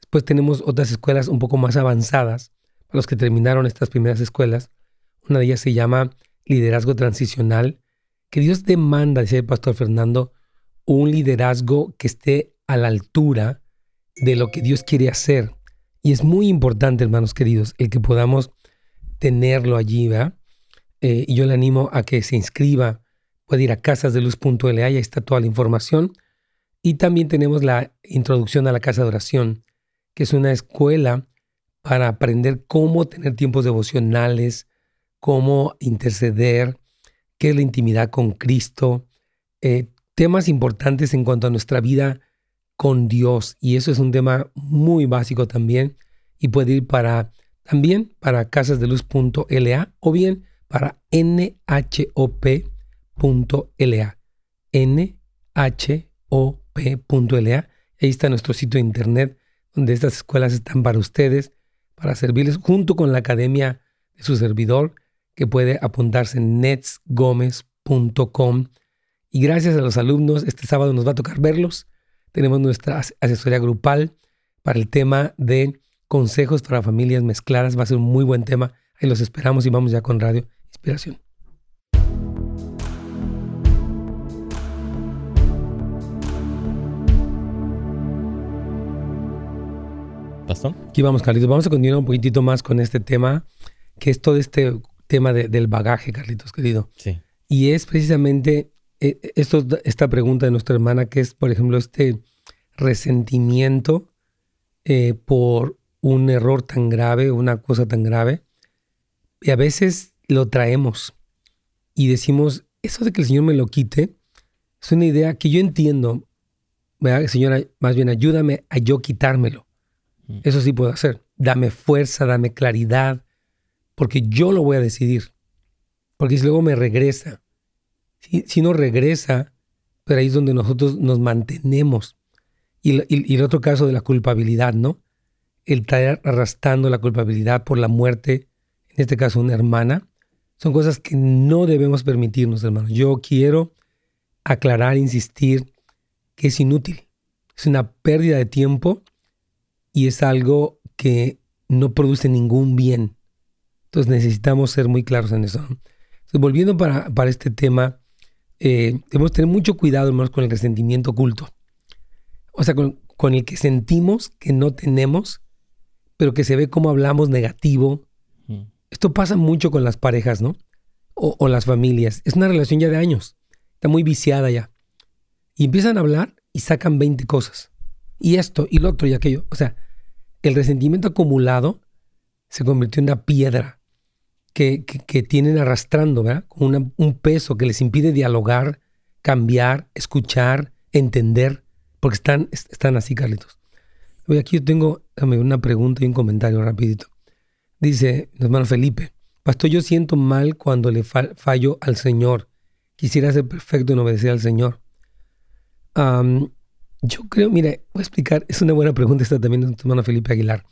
Después tenemos otras escuelas un poco más avanzadas, para los que terminaron estas primeras escuelas. Una de ellas se llama Liderazgo Transicional, que Dios demanda, dice el pastor Fernando, un liderazgo que esté a la altura de lo que Dios quiere hacer. Y es muy importante, hermanos queridos, el que podamos tenerlo allí, ¿verdad? Eh, y yo le animo a que se inscriba, puede ir a casasdeluz.la, ahí está toda la información. Y también tenemos la introducción a la casa de oración, que es una escuela para aprender cómo tener tiempos devocionales, cómo interceder, qué es la intimidad con Cristo, eh, temas importantes en cuanto a nuestra vida con Dios. Y eso es un tema muy básico también. Y puede ir para también para casasdeluz.la o bien para nhop.la. nhop.la. Ahí está nuestro sitio de internet donde estas escuelas están para ustedes, para servirles junto con la academia de su servidor que puede apuntarse en netsgomez.com. Y gracias a los alumnos, este sábado nos va a tocar verlos. Tenemos nuestra asesoría grupal para el tema de consejos para familias mezcladas. Va a ser un muy buen tema. Ahí los esperamos y vamos ya con Radio Inspiración. ¿Pastor? Aquí vamos, Carlitos. Vamos a continuar un poquitito más con este tema, que es todo este tema del bagaje, Carlitos, querido. Sí. Y es precisamente eh, esto, esta pregunta de nuestra hermana, que es, por ejemplo, este resentimiento eh, por un error tan grave, una cosa tan grave, y a veces lo traemos y decimos, eso de que el Señor me lo quite, es una idea que yo entiendo, ¿verdad? Señora, más bien ayúdame a yo quitármelo. Mm. Eso sí puedo hacer. Dame fuerza, dame claridad, porque yo lo voy a decidir. Porque si luego me regresa, si, no regresa, pero ahí es donde nosotros nos mantenemos. Y, y el otro caso de la culpabilidad, ¿no? el estar arrastrando la culpabilidad por la muerte, en este caso una hermana, son cosas que no debemos permitirnos, hermanos. Yo quiero aclarar, insistir que es inútil. Es una pérdida de tiempo y es algo que no produce ningún bien. Entonces necesitamos ser muy claros en eso. volviendo para, para, este tema, eh, debemos tener mucho cuidado, hermanos, con el resentimiento oculto. O sea, con, con el que sentimos que no tenemos pero que se ve como hablamos negativo. Mm. Esto pasa mucho con las parejas, ¿no? O, las familias. Es una relación ya de años. Está muy viciada ya. Y empiezan a hablar y sacan 20 cosas. Y esto, y lo otro, y aquello. O sea, el resentimiento acumulado se convirtió en una piedra que, tienen arrastrando, ¿verdad? Con un peso que les impide dialogar, cambiar, escuchar, entender, porque están, están así, Carlitos. Aquí yo tengo una pregunta y un comentario rapidito. Dice hermano Felipe, Pastor, yo siento mal cuando le fallo al Señor. Quisiera ser perfecto en obedecer al Señor. Yo creo, mire, voy a explicar, es una buena pregunta esta también de mi hermano Felipe Aguilar.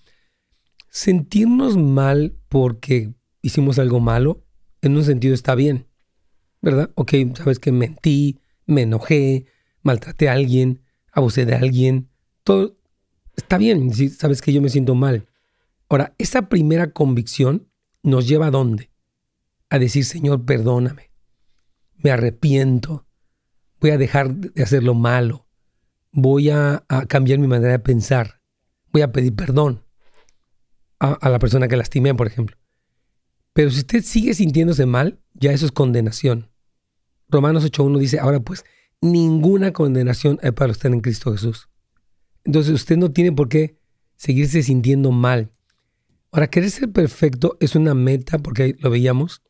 Sentirnos mal porque hicimos algo malo, en un sentido está bien, ¿verdad? Ok, sabes que mentí, me enojé, maltraté a alguien, abusé de alguien, todo, está bien sabes que yo me siento mal. Ahora, esa primera convicción nos lleva a dónde? A decir, Señor, perdóname. Me arrepiento. Voy a dejar de hacer lo malo. Voy a, cambiar mi manera de pensar. Voy a pedir perdón a, la persona que lastimé, por ejemplo. Pero si usted sigue sintiéndose mal, ya eso es condenación. Romanos 8.1 dice, ahora pues, ninguna condenación hay para usted en Cristo Jesús. Entonces usted no tiene por qué seguirse sintiendo mal. Ahora, querer ser perfecto es una meta, porque lo veíamos,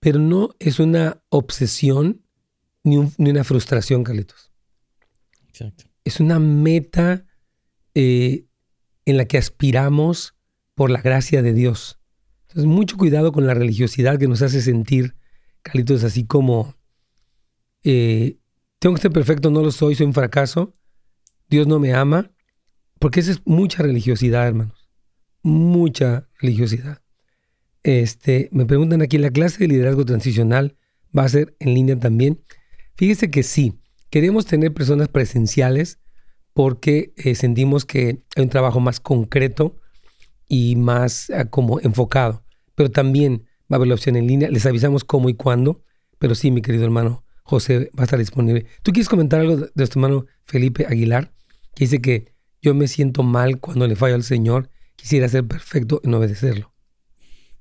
pero no es una obsesión ni, una frustración, Carlitos. Es una meta eh, en la que aspiramos por la gracia de Dios. Entonces, mucho cuidado con la religiosidad que nos hace sentir, Carlitos, así como, eh, tengo que ser perfecto, no lo soy, soy un fracaso, Dios no me ama, porque esa es mucha religiosidad, hermanos. Mucha religiosidad. Este, me preguntan aquí, ¿la clase de liderazgo transicional va a ser en línea también? Fíjese que sí, queremos tener personas presenciales porque eh, sentimos que hay un trabajo más concreto y más ah, como enfocado. Pero también va a haber la opción en línea. Les avisamos cómo y cuándo. Pero sí, mi querido hermano José va a estar disponible. ¿Tú quieres comentar algo de, tu hermano Felipe Aguilar? Que dice que yo me siento mal cuando le fallo al Señor. Quisiera ser perfecto en obedecerlo.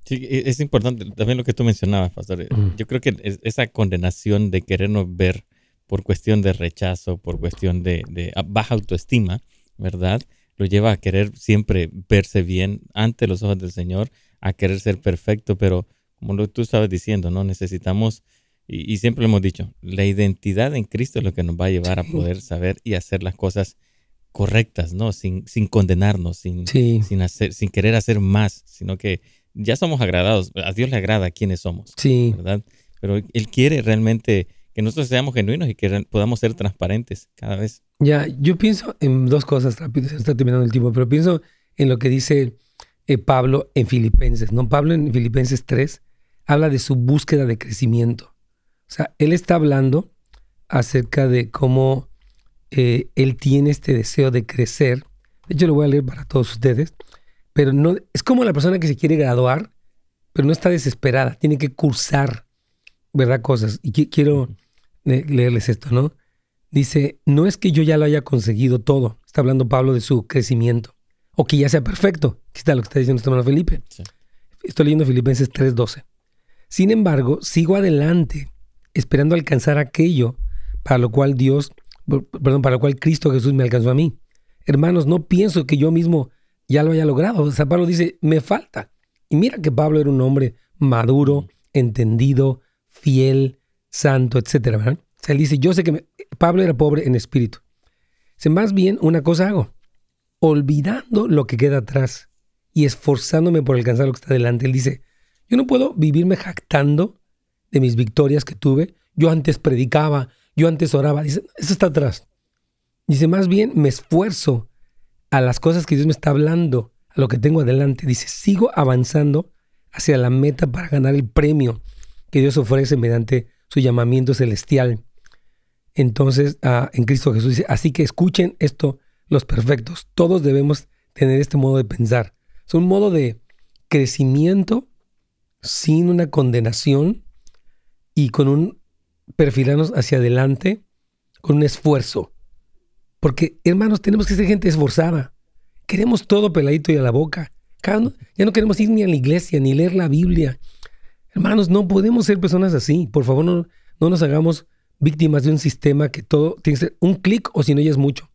Sí, e, es importante también lo que tú mencionabas, pastor. Yo creo que esa condenación de querernos ver por cuestión de rechazo, por cuestión de, de baja autoestima, ¿verdad? Lo lleva a querer siempre verse bien ante los ojos del Señor, a querer ser perfecto, pero como lo, tú estabas diciendo, ¿no? Necesitamos, y, siempre lo hemos dicho, la identidad en Cristo es lo que nos va a llevar a poder saber y hacer las cosas correctas, ¿no? Sin, sin condenarnos, sin, sin, hacer, sin querer hacer más, sino que ya somos agradados. A Dios le agrada quienes somos, sí. ¿verdad? Pero Él quiere realmente que nosotros seamos genuinos y que podamos ser transparentes cada vez. Ya, yo pienso en dos cosas rápido, se está terminando el tiempo, pero pienso en lo que dice eh, Pablo en Filipenses, ¿no? Pablo en Filipenses 3 habla de su búsqueda de crecimiento. O sea, él está hablando acerca de cómo eh, él tiene este deseo de crecer. De hecho, lo voy a leer para todos ustedes. Pero no, es como la persona que se quiere graduar, pero no está desesperada, tiene que cursar ¿verdad? Cosas. Y quiero leerles esto, ¿no? Dice, no es que yo ya lo haya conseguido todo. Está hablando Pablo de su crecimiento. O que ya sea perfecto. Aquí está lo que está diciendo este hermano Felipe. Estoy leyendo Filipenses 3:12. Sin embargo, sigo adelante, esperando alcanzar aquello para lo cual Dios, perdón, para lo cual Cristo Jesús me alcanzó a mí. Hermanos, no pienso que yo mismo ya lo haya logrado. O sea, Pablo dice, me falta. Y mira que Pablo era un hombre maduro, entendido, fiel, santo, etcétera. O sea, él dice, yo sé que Pablo era pobre en espíritu. Dice, más bien una cosa hago, olvidando lo que queda atrás y esforzándome por alcanzar lo que está delante. Él dice, yo no puedo vivirme jactando de mis victorias que tuve. Yo antes predicaba, yo antes oraba. Dice, eso está atrás. Dice, más bien me esfuerzo a las cosas que Dios me está hablando, a lo que tengo adelante. Dice, sigo avanzando hacia la meta para ganar el premio que Dios ofrece mediante su llamamiento celestial. Entonces, ah, en Cristo Jesús dice, así que escuchen esto los perfectos. Todos debemos tener este modo de pensar. Es un modo de crecimiento sin una condenación y con un perfilarnos hacia adelante con un esfuerzo. Porque, hermanos, tenemos que ser gente esforzada. Queremos todo peladito y a la boca. Ya no queremos ir ni a la iglesia, ni leer la Biblia, Hermanos, no podemos ser personas así. Por favor, no, no nos hagamos víctimas de un sistema que todo tiene que ser un clic o si no ya es mucho.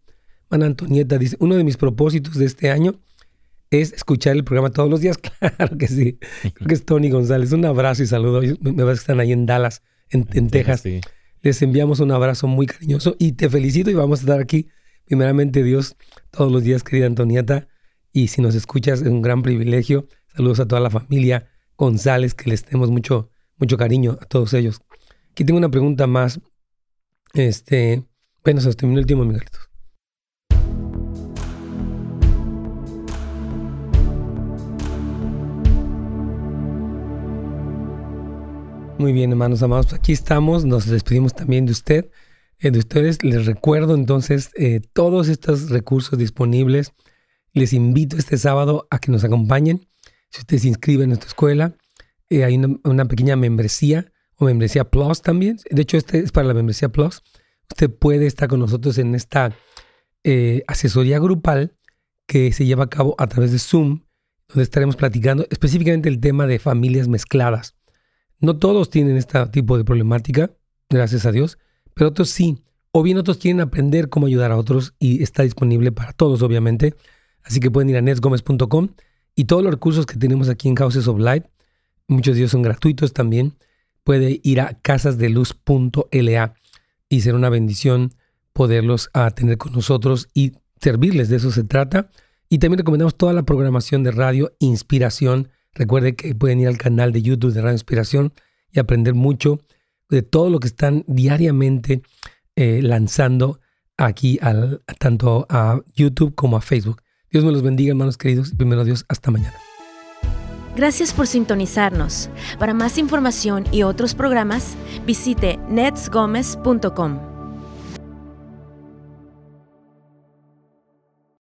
Ana Antonieta dice, uno de mis propósitos de este año es escuchar el programa todos los días. Claro que sí. Creo que es Tony González. Un abrazo y saludo. Me parece que están ahí en Dallas, en, Texas. Les enviamos un abrazo muy cariñoso y te felicito y vamos a estar aquí, primeramente Dios, todos los días, querida Antonieta. Y si nos escuchas, es un gran privilegio. Saludos a toda la familia González, que les tenemos mucho, mucho cariño a todos ellos. Aquí tengo una pregunta más. Este, bueno, se terminó el tiempo, Miguelitos. Muy bien, hermanos amados, aquí estamos, nos despedimos también de usted, eh, de ustedes. Les recuerdo entonces eh, todos estos recursos disponibles. Les invito este sábado a que nos acompañen si usted se inscribe en nuestra escuela, eh, hay una, pequeña membresía o membresía Plus también. De hecho, este es para la membresía Plus. Usted puede estar con nosotros en esta eh, asesoría grupal que se lleva a cabo a través de Zoom, donde estaremos platicando específicamente el tema de familias mezcladas. No todos tienen este tipo de problemática, gracias a Dios, pero otros sí. O bien otros quieren aprender cómo ayudar a otros y está disponible para todos, obviamente. Así que pueden ir a netsgomez.com y todos los recursos que tenemos aquí en Houses of Light, muchos de ellos son gratuitos también. Puede ir a casasdeluz.la y ser una bendición poderlos a tener con nosotros y servirles, de eso se trata. Y también recomendamos toda la programación de Radio Inspiración. Recuerde que pueden ir al canal de YouTube de Radio Inspiración y aprender mucho de todo lo que están diariamente eh, lanzando aquí al, tanto a YouTube como a Facebook. Dios me los bendiga, hermanos queridos, y primero Dios, hasta mañana. Gracias por sintonizarnos. Para más información y otros programas, visite netsgomez.com.